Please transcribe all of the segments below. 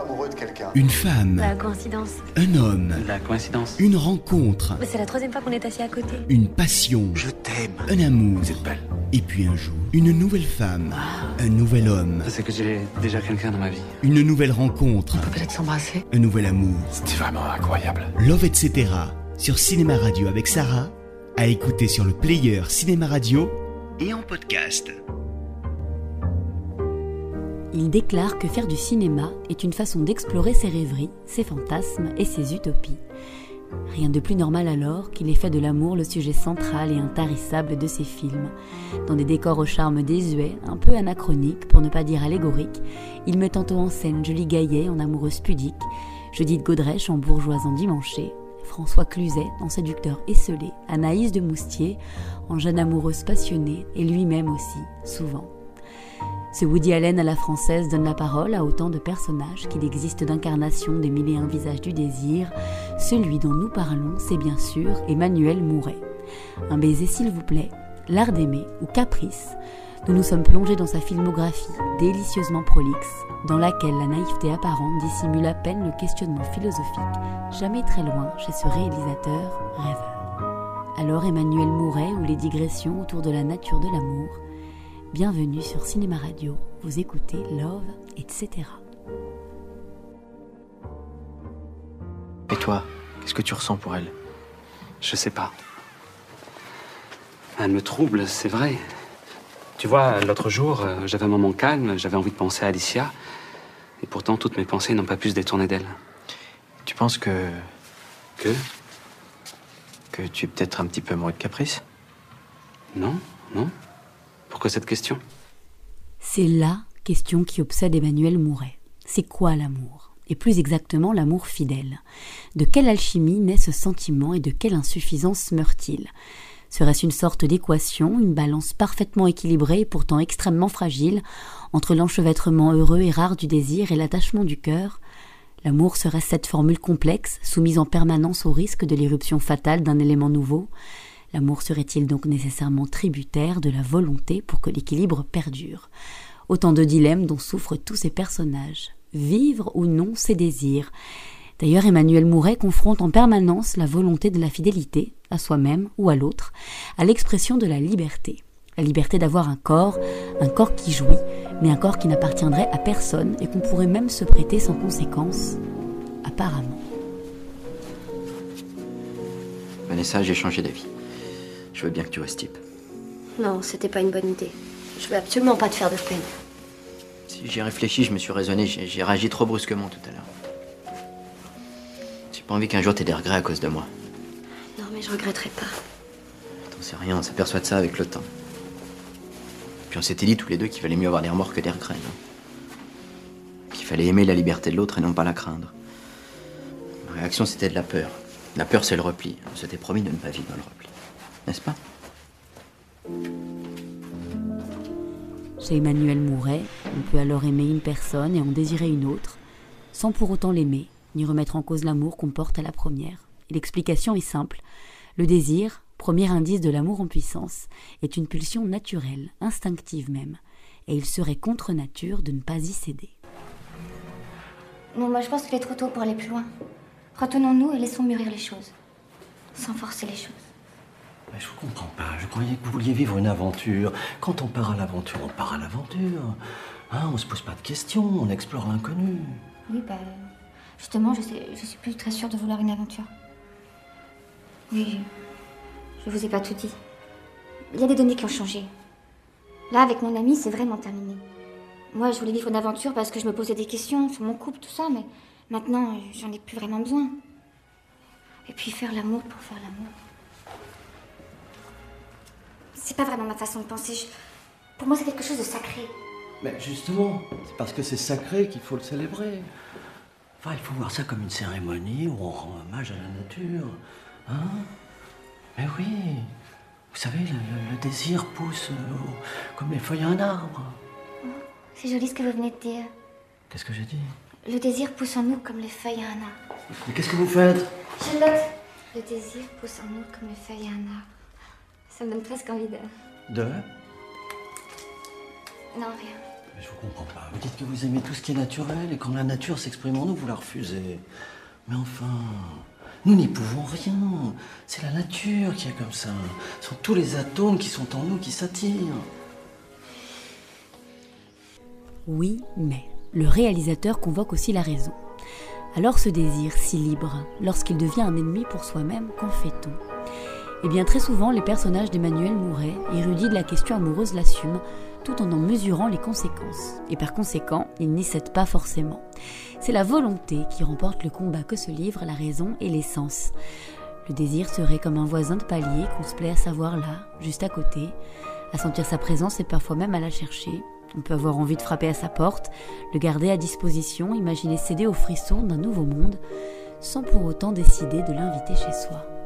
tombe amoureux de quelqu'un. Une femme, La coïncidence. un homme, La coïncidence. une rencontre, Mais c'est la troisième fois qu'on est assis à côté. une passion, Je t'aime. un amour. Vous êtes belle. Et puis un jour, une nouvelle femme, un nouvel homme, C'est que j'ai déjà quelqu'un dans ma vie. une nouvelle rencontre, On peut peut-être s'embrasser. un nouvel amour. C'était vraiment incroyable. Love etc. sur Cinéma Radio avec Sarah, à écouter sur le player Cinéma Radio et en podcast. Il déclare que faire du cinéma est une façon d'explorer ses rêveries, ses fantasmes et ses utopies. Rien de plus normal alors qu'il ait fait de l'amour le sujet central et intarissable de ses films. Dans des décors au charme désuet, un peu anachroniques, pour ne pas dire allégoriques, il met tantôt en scène Julie Gaillet en amoureuse pudique, Judith Godrèche en bourgeoise endimanchée, François Cluzet en séducteur esselé, Anaïs de Moustier en jeune amoureuse passionnée et lui-même aussi, souvent. Ce Woody Allen à la française donne la parole à autant de personnages qu'il existe d'incarnations des mille et un visages du désir. Celui dont nous parlons, c'est bien sûr Emmanuel Mouret. Un baiser s'il vous plaît, L'art d'aimer ou Caprice, nous nous sommes plongés dans sa filmographie délicieusement prolixe, dans laquelle la naïveté apparente dissimule à peine le questionnement philosophique, jamais très loin chez ce réalisateur rêveur. Alors Emmanuel Mouret ou les digressions autour de la nature de l'amour, Bienvenue sur Cinéma Radio, vous écoutez Love, etc. Et toi, qu'est-ce que tu ressens pour elle? Je sais pas. Elle me trouble, c'est vrai. Tu vois, l'autre jour, euh, j'avais un moment calme, j'avais envie de penser à Alicia. Et pourtant, toutes mes pensées n'ont pas pu se détourner d'elle. Tu penses que, Que? Que tu es peut-être un petit peu amoureux de Caprice? Non Non Cette question? C'est la question qui obsède Emmanuel Mouret. C'est quoi l'amour? Et plus exactement l'amour fidèle. De quelle alchimie naît ce sentiment et de quelle insuffisance meurt-il? Serait-ce une sorte d'équation, une balance parfaitement équilibrée et pourtant extrêmement fragile entre l'enchevêtrement heureux et rare du désir et l'attachement du cœur? L'amour serait cette formule complexe, soumise en permanence au risque de l'éruption fatale d'un élément nouveau? L'amour serait-il donc nécessairement tributaire de la volonté pour que l'équilibre perdure? Autant de dilemmes dont souffrent tous ces personnages. Vivre ou non ses désirs? D'ailleurs, Emmanuel Mouret confronte en permanence la volonté de la fidélité, à soi-même ou à l'autre, à l'expression de la liberté. La liberté d'avoir un corps, un corps qui jouit, mais un corps qui n'appartiendrait à personne et qu'on pourrait même se prêter sans conséquence, apparemment. Vanessa, j'ai changé d'avis. Je veux bien que tu restes type. Non, c'était pas une bonne idée. Je veux absolument pas te faire de peine. Si j'ai réfléchi, je me suis raisonné, j'ai j'ai réagi trop brusquement tout à l'heure. J'ai pas envie qu'un jour t'aies des regrets à cause de moi. Non, mais je regretterai pas. T'en sais rien, on s'aperçoit de ça avec le temps. Puis on s'était dit tous les deux qu'il valait mieux avoir des remords que des regrets, non? Qu'il fallait aimer la liberté de l'autre et non pas la craindre. Ma réaction, c'était de la peur. La peur, c'est le repli. On s'était promis de ne pas vivre dans le repli. N'est-ce pas Chez Emmanuel Mouret, on peut alors aimer une personne et en désirer une autre, sans pour autant l'aimer, ni remettre en cause l'amour qu'on porte à la première. Et l'explication est simple. Le désir, premier indice de l'amour en puissance, est une pulsion naturelle, instinctive même, et il serait contre nature de ne pas y céder. Non, moi je pense qu'il est trop tôt pour aller plus loin. Retenons-nous et laissons mûrir les choses. Sans forcer les choses. Mais je vous comprends pas. Je croyais que vous vouliez vivre une aventure. Quand on part à l'aventure, on part à l'aventure. Hein, on se pose pas de questions, on explore l'inconnu. Oui, bah. Justement, je, sais, je suis plus très sûre de vouloir une aventure. Oui, je, vous ai pas tout dit. Il y a des données qui ont changé. Là, avec mon ami, c'est vraiment terminé. Moi, je voulais vivre une aventure parce que je me posais des questions sur mon couple, tout ça, mais maintenant, j'en ai plus vraiment besoin. Et puis faire l'amour pour faire l'amour. C'est pas vraiment ma façon de penser. je- Pour moi, c'est quelque chose de sacré. Mais justement, c'est parce que c'est sacré qu'il faut le célébrer. Enfin, il faut voir ça comme une cérémonie où on rend hommage à la nature. Hein Mais oui. Vous savez, le, le- le désir pousse euh, comme les feuilles à un arbre. C'est joli ce que vous venez de dire. Qu'est-ce que j'ai dit? Le désir pousse en nous comme les feuilles à un arbre. Mais qu'est-ce que vous faites? Charlotte Le désir pousse en nous comme les feuilles à un arbre. Ça me donne presque envie de... De Non, rien. Mais je vous comprends pas. Vous dites que vous aimez tout ce qui est naturel et quand la nature s'exprime en nous, vous la refusez. Mais enfin, nous n'y pouvons rien. C'est la nature qui est comme ça. Ce sont tous les atomes qui sont en nous qui s'attirent. Oui, mais le réalisateur convoque aussi la raison. Alors ce désir si libre, lorsqu'il devient un ennemi pour soi-même, qu'en fait-on? Eh bien très souvent, les personnages d'Emmanuel Mouret, érudits de la question amoureuse, l'assument, tout en en mesurant les conséquences. Et par conséquent, ils n'y cèdent pas forcément. C'est la volonté qui remporte le combat que se livrent la raison et l'essence. Le désir serait comme un voisin de palier qu'on se plaît à savoir là, juste à côté, à sentir sa présence et parfois même à la chercher, on peut avoir envie de frapper à sa porte, le garder à disposition, imaginer céder aux frissons d'un nouveau monde, sans pour autant décider de l'inviter chez soi.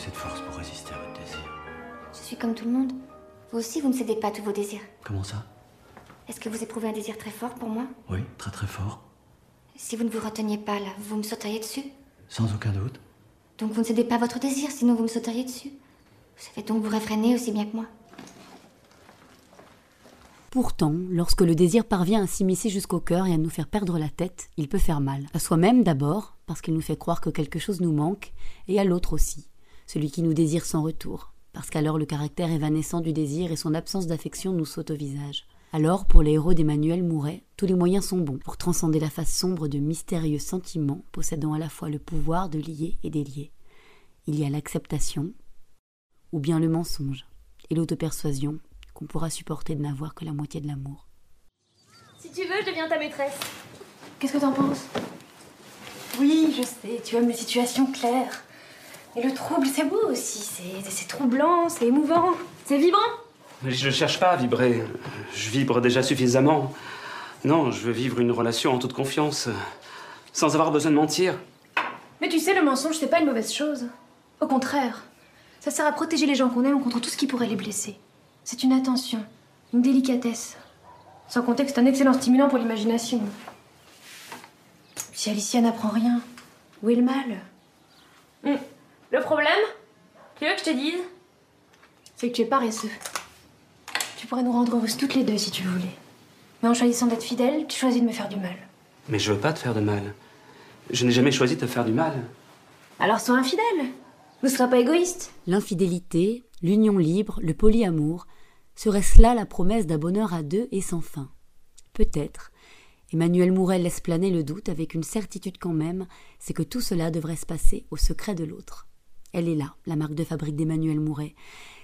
Trouvez-vous cette force pour résister à votre désir Je suis comme tout le monde. Vous aussi, vous ne cédez pas à tous vos désirs. Comment ça? Est-ce que vous éprouvez un désir très fort pour moi? Oui, très très fort. Si vous ne vous reteniez pas là, vous me sauteriez dessus Sans aucun doute. Donc vous ne cédez pas à votre désir, sinon vous me sauteriez dessus. Vous savez donc vous réfréner aussi bien que moi. Pourtant, lorsque le désir parvient à s'immiscer jusqu'au cœur et à nous faire perdre la tête, il peut faire mal. À soi-même d'abord, parce qu'il nous fait croire que quelque chose nous manque, et à l'autre aussi, celui qui nous désire sans retour, parce qu'alors le caractère évanescent du désir et son absence d'affection nous sautent au visage. Alors, pour les héros d'Emmanuel Mouret, tous les moyens sont bons pour transcender la face sombre de mystérieux sentiments possédant à la fois le pouvoir de lier et délier. Il y a l'acceptation, ou bien le mensonge, et l'autopersuasion qu'on pourra supporter de n'avoir que la moitié de l'amour. Si tu veux, je deviens ta maîtresse. Qu'est-ce que t'en penses? Oui, je sais, tu aimes les situations claires. Et le trouble, c'est beau aussi. C'est troublant, c'est émouvant, c'est vibrant. Mais je ne cherche pas à vibrer. Je vibre déjà suffisamment. Non, je veux vivre une relation en toute confiance, sans avoir besoin de mentir. Mais tu sais, le mensonge, c'est pas une mauvaise chose. Au contraire, ça sert à protéger les gens qu'on aime contre tout ce qui pourrait les blesser. C'est une attention, une délicatesse. Sans compter que c'est un excellent stimulant pour l'imagination. Si Alicia n'apprend rien, où est le mal? Hum. Le problème Tu veux que je te dise? C'est que tu es paresseux. Tu pourrais nous rendre heureuses toutes les deux si tu voulais. Mais en choisissant d'être fidèle, tu choisis de me faire du mal. Mais je veux pas te faire de mal. Je n'ai jamais choisi de te faire du mal. Alors sois infidèle. Ne seras pas égoïste. L'infidélité, l'union libre, le polyamour, serait-ce là la promesse d'un bonheur à deux et sans fin Peut-être. Emmanuel Mouret laisse planer le doute avec une certitude quand même, c'est que tout cela devrait se passer au secret de l'autre. Elle est là, la marque de fabrique d'Emmanuel Mouret,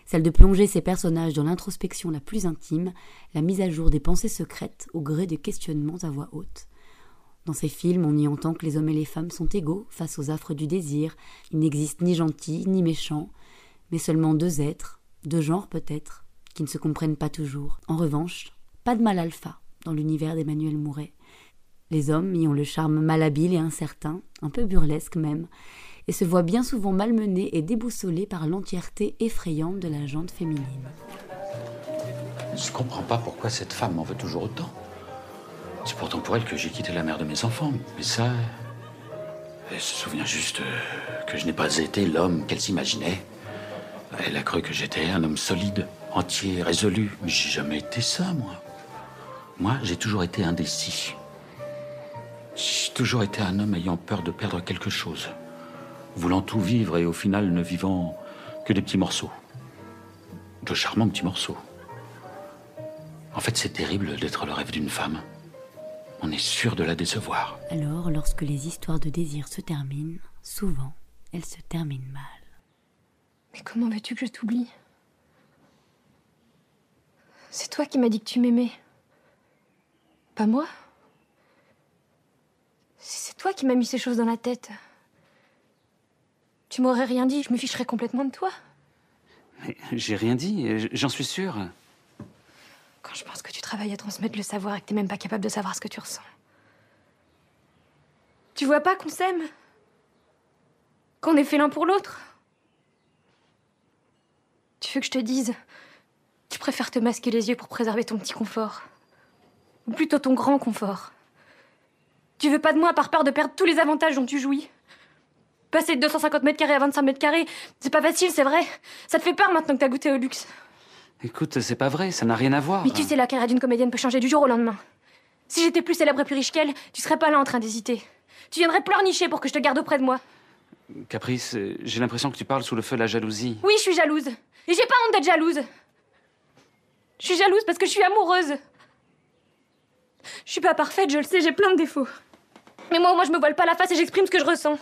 celle de plonger ses personnages dans l'introspection la plus intime, la mise à jour des pensées secrètes au gré des questionnements à voix haute. Dans ces films, on y entend que les hommes et les femmes sont égaux face aux affres du désir. Il n'existe ni gentil ni méchant, mais seulement deux êtres, deux genres peut-être, qui ne se comprennent pas toujours. En revanche, pas de mal alpha dans l'univers d'Emmanuel Mouret. Les hommes y ont le charme malhabile et incertain, un peu burlesque même, et se voient bien souvent malmenés et déboussolés par l'entièreté effrayante de la jante féminine. Je comprends pas pourquoi cette femme m'en veut toujours autant. C'est pourtant pour elle que j'ai quitté la mère de mes enfants. Mais ça. Elle se souvient juste euh, que je n'ai pas été l'homme qu'elle s'imaginait. Elle a cru que j'étais un homme solide, entier, résolu. Mais j'ai jamais été ça, moi. Moi, j'ai toujours été indécis. J'ai toujours été un homme ayant peur de perdre quelque chose. Voulant tout vivre et au final ne vivant que des petits morceaux. De charmants petits morceaux. En fait, c'est terrible d'être le rêve d'une femme. On est sûr de la décevoir. Alors, lorsque les histoires de désir se terminent, souvent, elles se terminent mal. Mais comment veux-tu que je t'oublie? C'est toi qui m'as dit que tu m'aimais. Pas moi. C'est toi qui m'as mis ces choses dans la tête. Tu m'aurais rien dit, je me ficherais complètement de toi. Mais j'ai rien dit, j'en suis sûre. Quand je pense que tu travailles à transmettre le savoir et que t'es même pas capable de savoir ce que tu ressens. Tu vois pas qu'on s'aime? Qu'on est fait l'un pour l'autre? Tu veux que je te dise Tu préfères te masquer les yeux pour préserver ton petit confort? Ou plutôt ton grand confort? Tu veux pas de moi par peur de perdre tous les avantages dont tu jouis? Passer de 250 mètres carrés à 25 mètres carrés, c'est pas facile, c'est vrai. Ça te fait peur maintenant que t'as goûté au luxe. Écoute, c'est pas vrai, ça n'a rien à voir. Mais tu sais, la carrière d'une comédienne peut changer du jour au lendemain. Si j'étais plus célèbre et plus riche qu'elle, tu serais pas là en train d'hésiter. Tu viendrais pleurnicher pour que je te garde auprès de moi. Caprice, euh, j'ai l'impression que tu parles sous le feu de la jalousie. Oui, je suis jalouse. Et j'ai pas honte d'être jalouse. Je suis jalouse parce que je suis amoureuse. Je suis pas parfaite, je le sais, j'ai plein de défauts. Mais moi, moi, je me voile pas la face et j'exprime ce que je ressens.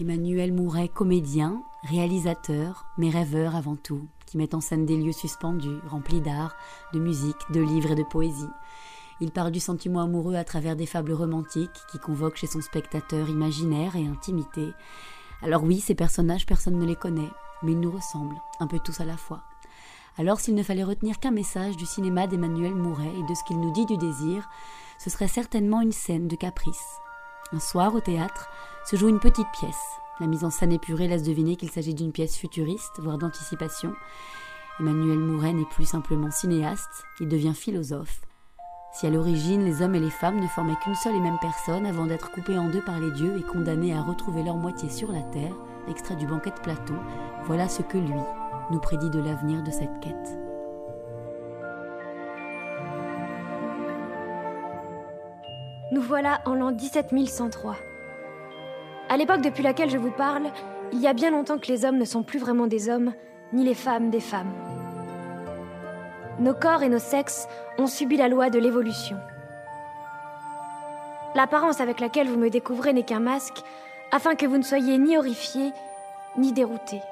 Emmanuel Mouret, comédien, réalisateur, mais rêveur avant tout, qui met en scène des lieux suspendus, remplis d'art, de musique, de livres et de poésie. Il parle du sentiment amoureux à travers des fables romantiques qui convoquent chez son spectateur imaginaire et intimité. Alors oui, ces personnages, personne ne les connaît, mais ils nous ressemblent, un peu tous à la fois. Alors s'il ne fallait retenir qu'un message du cinéma d'Emmanuel Mouret et de ce qu'il nous dit du désir, ce serait certainement une scène de caprice. Un soir, au théâtre, se joue une petite pièce. La mise en scène épurée laisse deviner qu'il s'agit d'une pièce futuriste, voire d'anticipation. Emmanuel Mouret n'est plus simplement cinéaste, il devient philosophe. Si à l'origine les hommes et les femmes ne formaient qu'une seule et même personne avant d'être coupés en deux par les dieux et condamnés à retrouver leur moitié sur la terre, extrait du banquet de Platon, voilà ce que lui nous prédit de l'avenir de cette quête. Nous voilà en l'an 17103. À l'époque depuis laquelle je vous parle, il y a bien longtemps que les hommes ne sont plus vraiment des hommes, ni les femmes des femmes. Nos corps et nos sexes ont subi la loi de l'évolution. L'apparence avec laquelle vous me découvrez n'est qu'un masque, afin que vous ne soyez ni horrifiés, ni déroutés.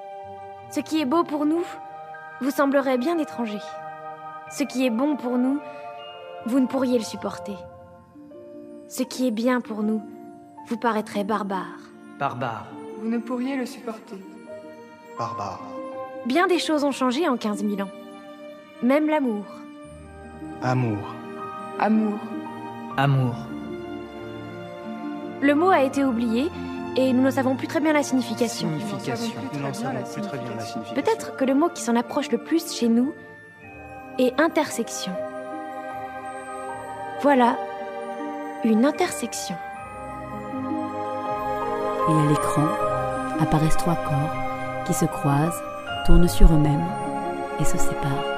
Ce qui est beau pour nous vous semblerait bien étranger. Ce qui est bon pour nous, vous ne pourriez le supporter. Ce qui est bien pour nous vous paraîtrait barbare. Barbare. Vous ne pourriez le supporter. Barbare. Bien des choses ont changé en 15 000 ans. Même l'amour. Amour. Amour. Amour. Le mot a été oublié et nous ne savons plus très bien la signification. Signification. Nous n'en savons plus très bien la signification. Peut-être que le mot qui s'en approche le plus chez nous est intersection. Voilà, une intersection. Et à l'écran apparaissent trois corps qui se croisent, tournent sur eux-mêmes et se séparent.